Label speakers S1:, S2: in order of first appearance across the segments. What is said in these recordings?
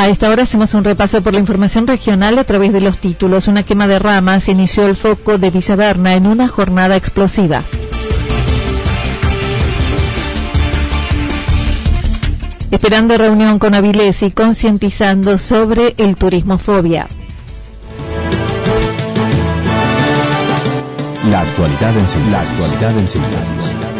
S1: A esta hora hacemos un repaso por la información regional a través de los títulos. Una quema de ramas inició el foco de Villaverna en una jornada explosiva. Esperando reunión con Avilés y concientizando sobre el turismofobia.
S2: La actualidad en síntesis. La actualidad en síntesis.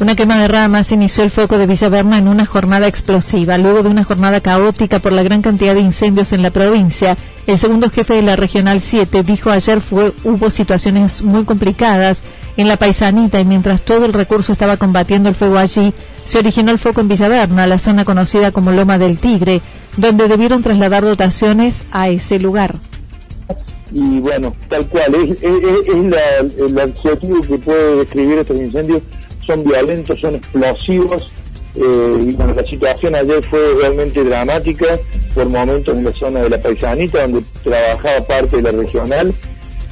S1: Una quema de ramas inició el foco de Villaverna en una jornada explosiva. Luego de una jornada caótica por la gran cantidad de incendios en la provincia, el segundo jefe de la Regional 7 dijo ayer fue hubo situaciones muy complicadas en la paisanita y mientras todo el recurso estaba combatiendo el fuego allí, se originó el foco en Villaverna, la zona conocida como Loma del Tigre, donde debieron trasladar dotaciones a ese lugar.
S3: Y bueno, tal cual, es, el adjetivo que puede describir estos incendios son violentos, son explosivos. Eh, y bueno, la situación ayer fue realmente dramática por momentos en la zona de la Paisanita, donde trabajaba parte de la regional,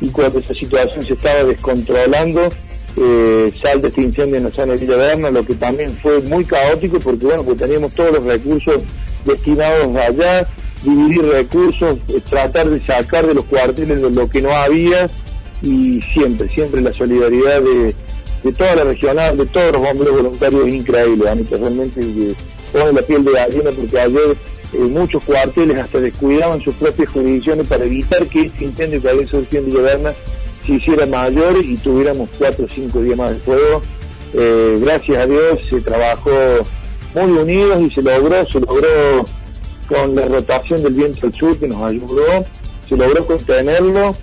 S3: y cuando esa situación se estaba descontrolando, eh, salta este incendio en la zona de Villa Berna, lo que también fue muy caótico porque bueno, pues teníamos todos los recursos destinados allá, dividir recursos, eh, tratar de sacar de los cuarteles lo que no había y siempre, siempre la solidaridad de de toda la regional, de todos los bomberos voluntarios es increíble, Anita, realmente que pone la piel de gallina porque ayer eh, muchos cuarteles hasta descuidaban sus propias jurisdicciones para evitar que este incendio que había surgido en Villaverna se hiciera mayor y tuviéramos cuatro o cinco días más de fuego. Eh, gracias a Dios se trabajó muy unidos y se logró, se logró con la rotación del viento del sur que nos ayudó, se logró contenerlo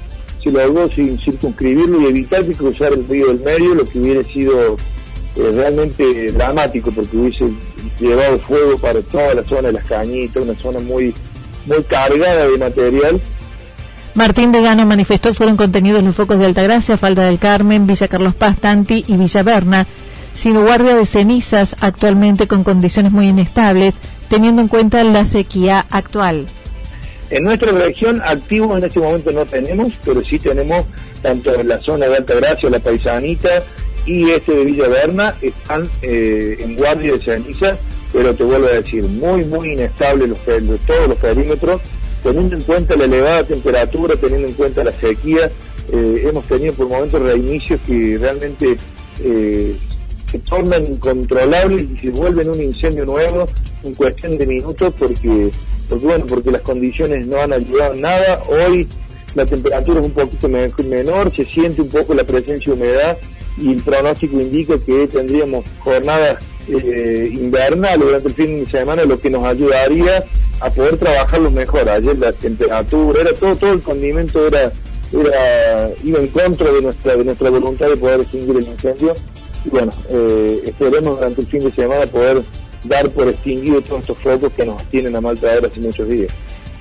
S3: se logró sin circunscribirlo y evitar que cruzara el río del medio, lo que hubiera sido eh, realmente dramático porque hubiese llevado fuego para toda la zona de las cañitas, una zona muy, muy cargada de material.
S1: Martín de Gano manifestó fueron contenidos los focos de Altagracia, Falda del Carmen, Villa Carlos Paz, Tanti y Villa Berna, sin guardia de cenizas actualmente con condiciones muy inestables, teniendo en cuenta la sequía actual.
S3: En nuestra región activos en este momento no tenemos, pero sí tenemos tanto en la zona de Alta Gracia, la Paisanita y este de Villa Berna, están eh, en guardia de ceniza, pero te vuelvo a decir, muy, muy inestable los, todos los perímetros, teniendo en cuenta la elevada temperatura, teniendo en cuenta la sequía, eh, hemos tenido por momentos reinicios que realmente eh, se tornan incontrolables y se vuelven un incendio nuevo en cuestión de minutos porque bueno, porque las condiciones no han ayudado en nada. Hoy la temperatura es un poquito menor, se siente un poco la presencia de humedad y el pronóstico indica que tendríamos jornadas eh, invernales durante el fin de semana, lo que nos ayudaría a poder trabajarlo mejor. Ayer la temperatura, era todo, todo el condimento era, era iba en contra de nuestra, de nuestra voluntad de poder extinguir el incendio. Y bueno, eh, esperemos durante el fin de semana poder dar por extinguido todos estos focos que nos tienen a mal traer hace muchos días.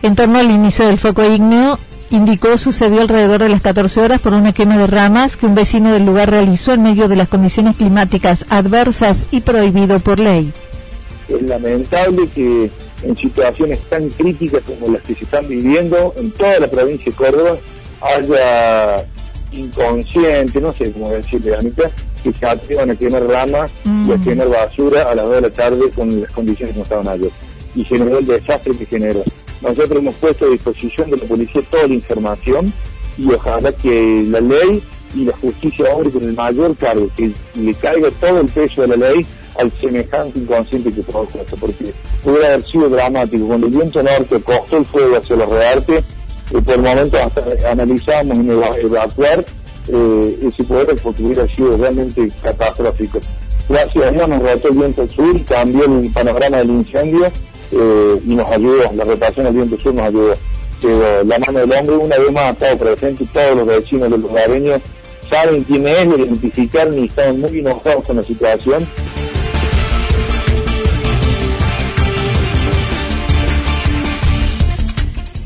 S1: En torno al inicio del foco ígneo, indicó sucedió alrededor de las 14 horas por una quema de ramas que un vecino del lugar realizó en medio de las condiciones climáticas adversas y prohibido por ley.
S3: Es lamentable que en situaciones tan críticas como las que se están viviendo en toda la provincia de Córdoba haya inconsciente, no sé cómo decirle, Anita, que se atrevan a quemar ramas y a mm. quemar basura a las 2 de la tarde con las condiciones que no estaban ayer. Y generó el desastre que generó. Nosotros hemos puesto a disposición de la policía toda la información y ojalá que la ley y la justicia obre con el mayor cargo, que le caiga todo el peso de la ley al semejante inconsciente que produjo esto, porque pudiera haber sido dramático. Cuando el viento norte costó el fuego hacia los rearte, eh, por el momento hasta analizamos en evacuar eh, ese poder porque hubiera sido realmente catastrófico. Gracias a Dios nos rotó el viento sur, cambió el panorama del incendio eh, y nos ayudó, la reparación del viento sur nos ayudó. Pero la mano del hombre una vez más ha estado presente, todos los vecinos de los lugareños saben quién es, lo identificaron y están muy enojados con la situación.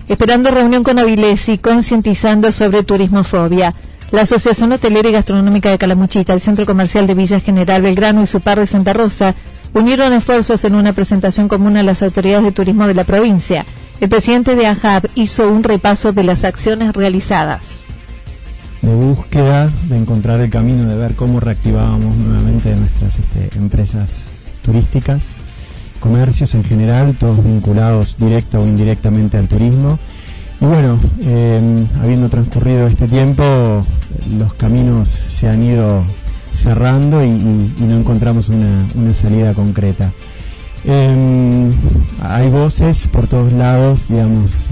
S1: Esperando reunión con Avilés y concientizando sobre turismofobia. La Asociación Hotelera y Gastronómica de Calamuchita, el Centro Comercial de Villa General Belgrano y su par de Santa Rosa unieron esfuerzos en una presentación común a las autoridades de turismo de la provincia. El presidente de AJAB hizo un repaso de las acciones realizadas.
S4: De búsqueda, de encontrar el camino, de ver cómo reactivábamos nuevamente nuestras este, empresas turísticas, comercios en general, todos vinculados directa o indirectamente al turismo y bueno, eh, habiendo transcurrido este tiempo, los caminos se han ido cerrando y, no encontramos una, salida concreta. Em, hay voces por todos lados, digamos,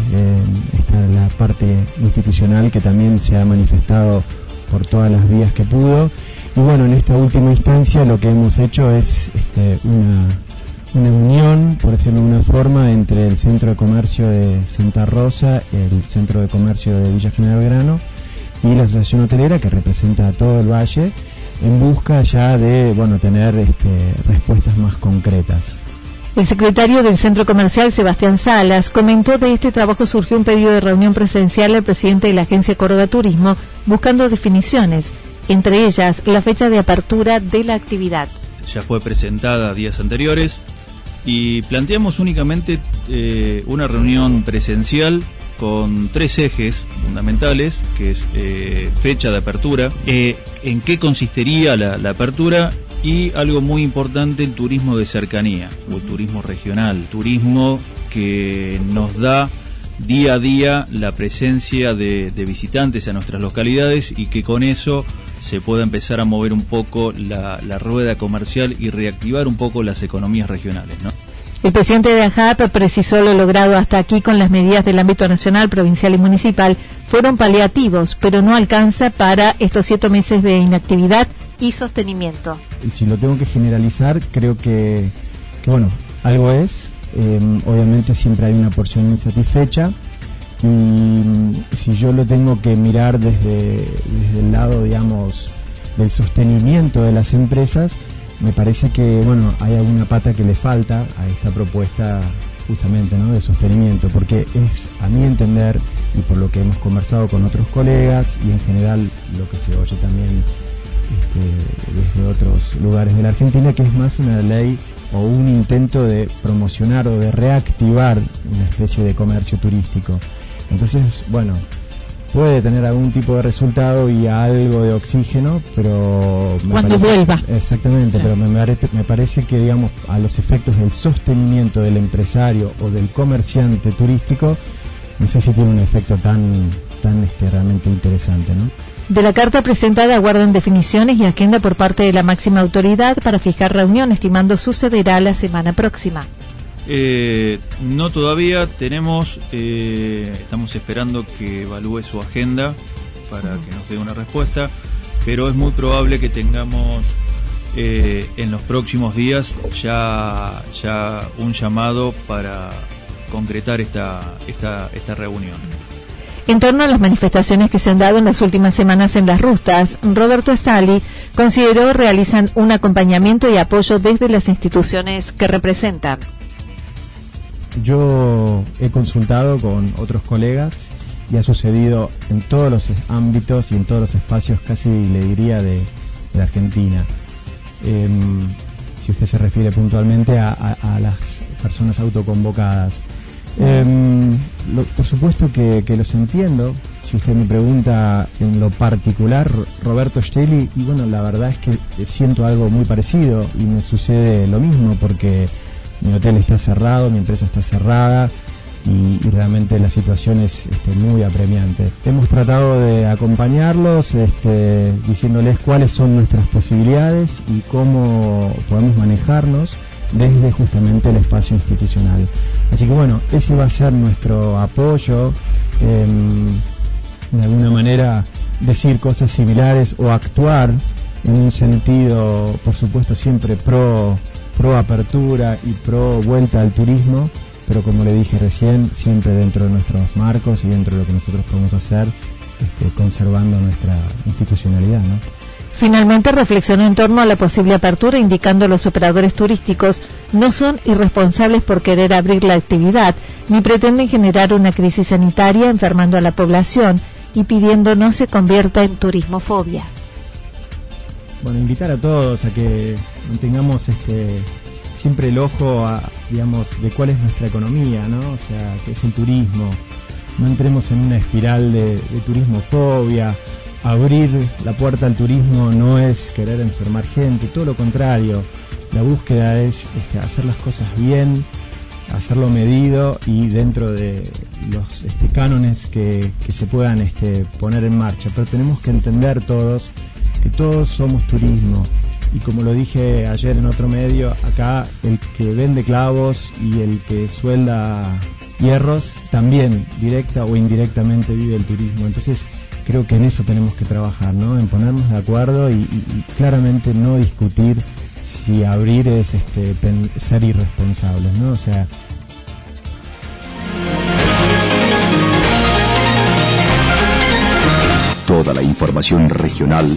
S4: está la parte institucional que también se ha manifestado por todas las vías que pudo. Y bueno, en esta última instancia lo que hemos hecho es este, una una unión, por decirlo de una forma, entre el Centro de Comercio de Santa Rosa, el Centro de Comercio de Villa General Grano y la Asociación Hotelera que representa a todo el valle en busca ya de bueno tener este, respuestas más concretas.
S1: El secretario del Centro Comercial, Sebastián Salas, comentó de este trabajo surgió un pedido de reunión presencial al presidente de la Agencia Córdoba Turismo buscando definiciones, entre ellas la fecha de apertura de la actividad.
S5: Ya fue presentada días anteriores, y planteamos únicamente eh, una reunión presencial con tres ejes fundamentales, que es eh, fecha de apertura, eh, en qué consistiría la, apertura y algo muy importante, el turismo de cercanía o el turismo regional, turismo que nos da día a día la presencia de visitantes a nuestras localidades y que con eso se pueda empezar a mover un poco la, rueda comercial y reactivar un poco las economías regionales. ¿no?
S1: El presidente de AJAP precisó lo logrado hasta aquí con las medidas del ámbito nacional, provincial y municipal fueron paliativos, pero no alcanza para estos siete meses de inactividad y sostenimiento.
S4: Si lo tengo que generalizar, creo que, bueno, algo es. Eh, obviamente siempre hay una porción insatisfecha y si yo lo tengo que mirar desde, el lado, digamos, del sostenimiento de las empresas, me parece que, bueno, hay alguna pata que le falta a esta propuesta justamente, ¿no? De sostenimiento, porque es, a mi entender, y por lo que hemos conversado con otros colegas y en general lo que se oye también este, desde otros lugares de la Argentina, que es más una ley o un intento de promocionar o de reactivar una especie de comercio turístico. Entonces, bueno, puede tener algún tipo de resultado y algo de oxígeno, pero...
S1: Cuando vuelva.
S4: Exactamente, pero me, me parece que, digamos, a los efectos del sostenimiento del empresario o del comerciante turístico, no sé si tiene un efecto tan, tan este, realmente interesante, ¿no?
S1: De la carta presentada aguardan definiciones y agenda por parte de la máxima autoridad para fijar reunión, estimando sucederá la semana próxima.
S5: Eh, no todavía, tenemos, eh, estamos esperando que evalúe su agenda para que nos dé una respuesta, pero es muy probable que tengamos eh, en los próximos días ya, ya un llamado para concretar esta, esta, esta reunión.
S1: En torno a las manifestaciones que se han dado en las últimas semanas en las rutas, Roberto Stali consideró realizan un acompañamiento y apoyo desde las instituciones que representan.
S4: Yo he consultado con otros colegas y ha sucedido en todos los ámbitos y en todos los espacios, casi le diría, de, Argentina. Em, si usted se refiere puntualmente a, las personas autoconvocadas. Em, por supuesto que, los entiendo. Si usted me pregunta en lo particular, Roberto Stelli, y bueno, la verdad es que siento algo muy parecido y me sucede lo mismo porque mi hotel está cerrado, mi empresa está cerrada y, realmente la situación es este, muy apremiante. Hemos tratado de acompañarlos este, diciéndoles cuáles son nuestras posibilidades y cómo podemos manejarnos desde justamente el espacio institucional. Así que bueno, ese va a ser nuestro apoyo, em, de alguna manera decir cosas similares o actuar en un sentido, por supuesto, siempre pro, pro apertura y pro vuelta al turismo, pero como le dije recién, siempre dentro de nuestros marcos y dentro de lo que nosotros podemos hacer, este, conservando nuestra institucionalidad. ¿no?
S1: Finalmente reflexionó en torno a la posible apertura, indicando los operadores turísticos no son irresponsables por querer abrir la actividad, ni pretenden generar una crisis sanitaria enfermando a la población y pidiendo no se convierta en turismofobia.
S4: Bueno, invitar a todos a que mantengamos este siempre el ojo a, digamos, de cuál es nuestra economía, ¿no? O sea, que es el turismo. No entremos en una espiral de, turismofobia abrir la puerta al turismo no es querer enfermar gente, todo lo contrario. La búsqueda es este, hacer las cosas bien, hacerlo medido y dentro de los este, cánones que, se puedan poner en marcha. Pero tenemos que entender todos todos somos turismo. Y como lo dije ayer en otro medio, acá el que vende clavos y el que suelda hierros también directa o indirectamente vive el turismo. Entonces creo que en eso tenemos que trabajar, ¿no? En ponernos de acuerdo y, claramente no discutir si abrir es este, ser irresponsables, ¿no? O sea,
S2: Toda la información regional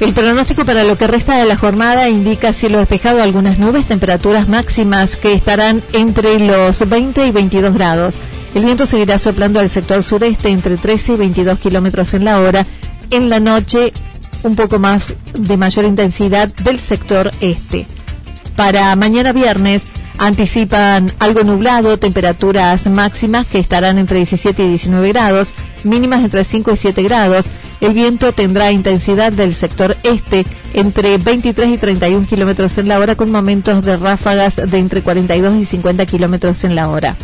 S1: El pronóstico para lo que resta de la jornada indica cielo despejado, algunas nubes, temperaturas máximas que estarán entre los 20 y 22 grados. El viento seguirá soplando al sector sureste entre 13 y 22 kilómetros en la hora. En la noche, un poco más de mayor intensidad del sector este. Para mañana viernes, anticipan algo nublado, temperaturas máximas que estarán entre 17 y 19 grados, mínimas entre 5 y 7 grados. El viento tendrá intensidad del sector este entre 23 y 31 kilómetros en la hora, con momentos de ráfagas de entre 42 y 50 kilómetros en la hora.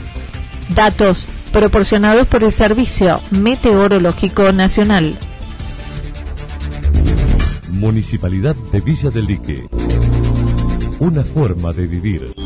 S1: Datos proporcionados por el Servicio Meteorológico Nacional.
S6: Municipalidad de Villa del Lique. Una forma de vivir.